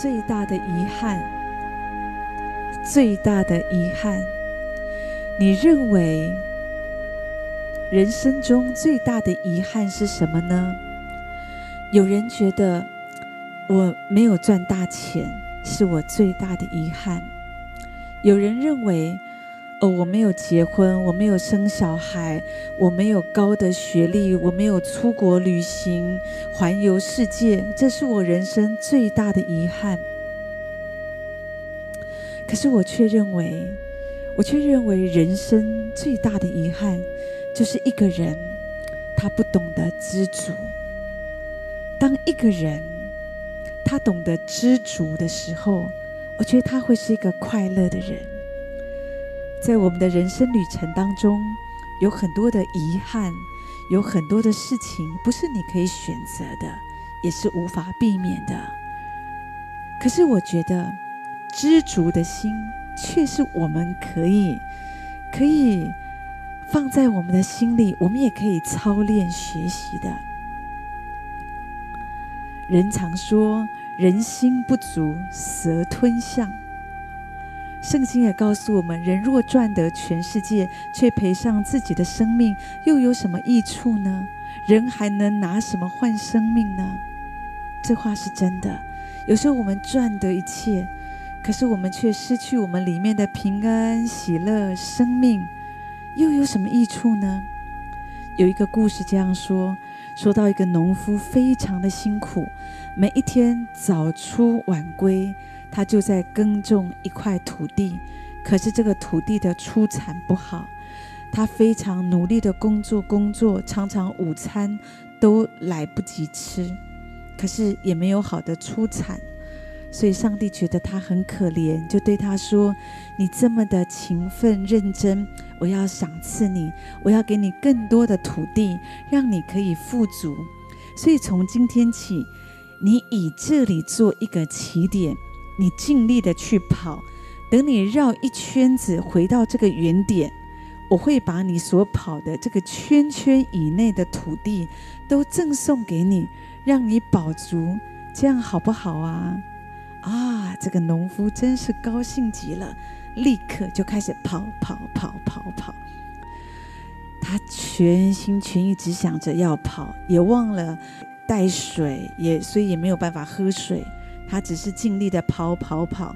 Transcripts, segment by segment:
最大的遗憾，最大的遗憾，你认为人生中最大的遗憾是什么呢？有人觉得我没有赚大钱是我最大的遗憾，有人认为。哦，我没有结婚，我没有生小孩，我没有高的学历，我没有出国旅行、环游世界，这是我人生最大的遗憾。可是我却认为，我却认为人生最大的遗憾，就是一个人他不懂得知足。当一个人他懂得知足的时候，我觉得他会是一个快乐的人。在我们的人生旅程当中，有很多的遗憾，有很多的事情不是你可以选择的，也是无法避免的。可是我觉得，知足的心却是我们可以可以放在我们的心里，我们也可以操练学习的。人常说，人心不足蛇吞象。圣经也告诉我们：人若赚得全世界，却赔上自己的生命，又有什么益处呢？人还能拿什么换生命呢？这话是真的。有时候我们赚得一切，可是我们却失去我们里面的平安、喜乐、生命，又有什么益处呢？有一个故事这样说：说到一个农夫非常的辛苦，每一天早出晚归。他就在耕种一块土地，可是这个土地的出产不好。他非常努力的工作，工作常常午餐都来不及吃，可是也没有好的出产。所以上帝觉得他很可怜，就对他说：“你这么的勤奋认真，我要赏赐你，我要给你更多的土地，让你可以富足。所以从今天起，你以这里做一个起点。”你尽力的去跑，等你绕一圈子回到这个原点，我会把你所跑的这个圈圈以内的土地都赠送给你，让你饱足，这样好不好啊？啊，这个农夫真是高兴极了，立刻就开始跑跑跑跑跑，他全心全意只想着要跑，也忘了带水，也所以也没有办法喝水。他只是尽力的跑跑跑，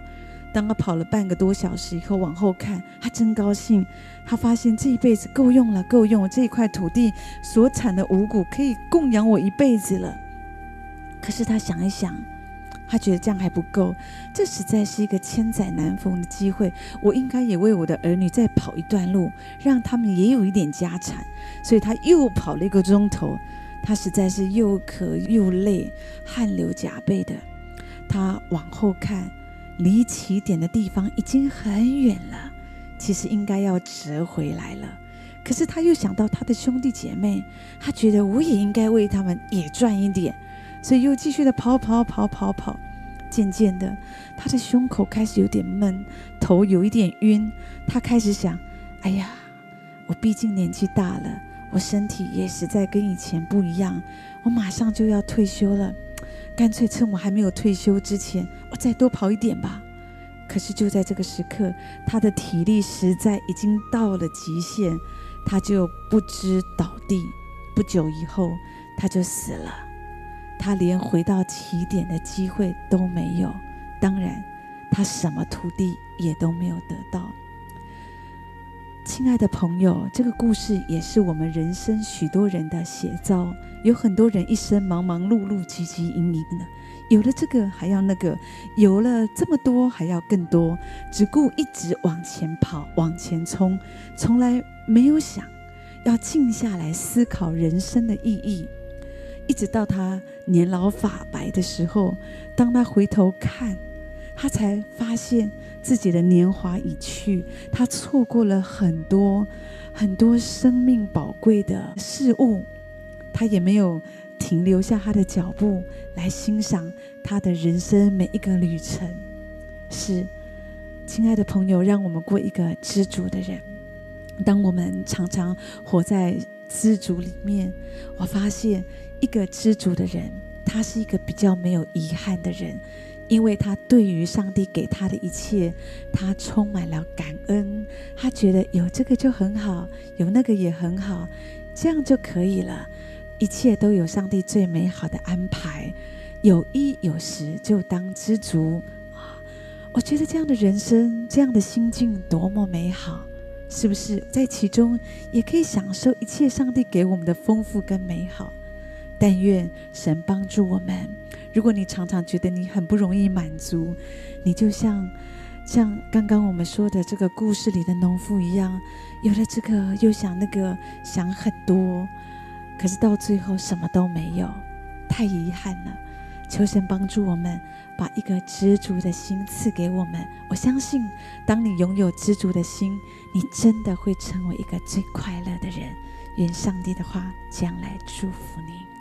当他跑了半个多小时以后，往后看，他真高兴。他发现这一辈子够用了，够用了，这一块土地所产的五谷可以供养我一辈子了。可是他想一想，他觉得这样还不够，这实在是一个千载难逢的机会。我应该也为我的儿女再跑一段路，让他们也有一点家产。所以他又跑了一个钟头，他实在是又渴又累，汗流浃背的。他往后看，离起点的地方已经很远了，其实应该要折回来了。可是他又想到他的兄弟姐妹，他觉得我也应该为他们也赚一点，所以又继续的跑跑跑跑跑。渐渐的，他的胸口开始有点闷，头有一点晕。他开始想：哎呀，我毕竟年纪大了，我身体也实在跟以前不一样，我马上就要退休了。干脆趁我还没有退休之前，我再多跑一点吧。可是就在这个时刻，他的体力实在已经到了极限，他就不知倒地。不久以后，他就死了。他连回到起点的机会都没有，当然，他什么土地也都没有得到。亲爱的朋友，这个故事也是我们人生许多人的写照。有很多人一生忙忙碌碌、汲汲营营的，有了这个还要那个，有了这么多还要更多，只顾一直往前跑、往前冲，从来没有想要静下来思考人生的意义。一直到他年老发白的时候，当他回头看，他才发现自己的年华已去，他错过了很多很多生命宝贵的事物。他也没有停留下他的脚步来欣赏他的人生每一个旅程。是，亲爱的朋友，让我们过一个知足的人。当我们常常活在知足里面，我发现一个知足的人，他是一个比较没有遗憾的人，因为他对于上帝给他的一切，他充满了感恩。他觉得有这个就很好，有那个也很好，这样就可以了。一切都有上帝最美好的安排，有衣有食就当知足啊！我觉得这样的人生，这样的心境多么美好，是不是？在其中也可以享受一切上帝给我们的丰富跟美好。但愿神帮助我们。如果你常常觉得你很不容易满足，你就像像刚刚我们说的这个故事里的农夫一样，有了这个又想那个，想很多，可是到最后什么都没有，太遗憾了。求神帮助我们，把一个知足的心赐给我们。我相信，当你拥有知足的心，你真的会成为一个最快乐的人。愿上帝的话将来祝福你。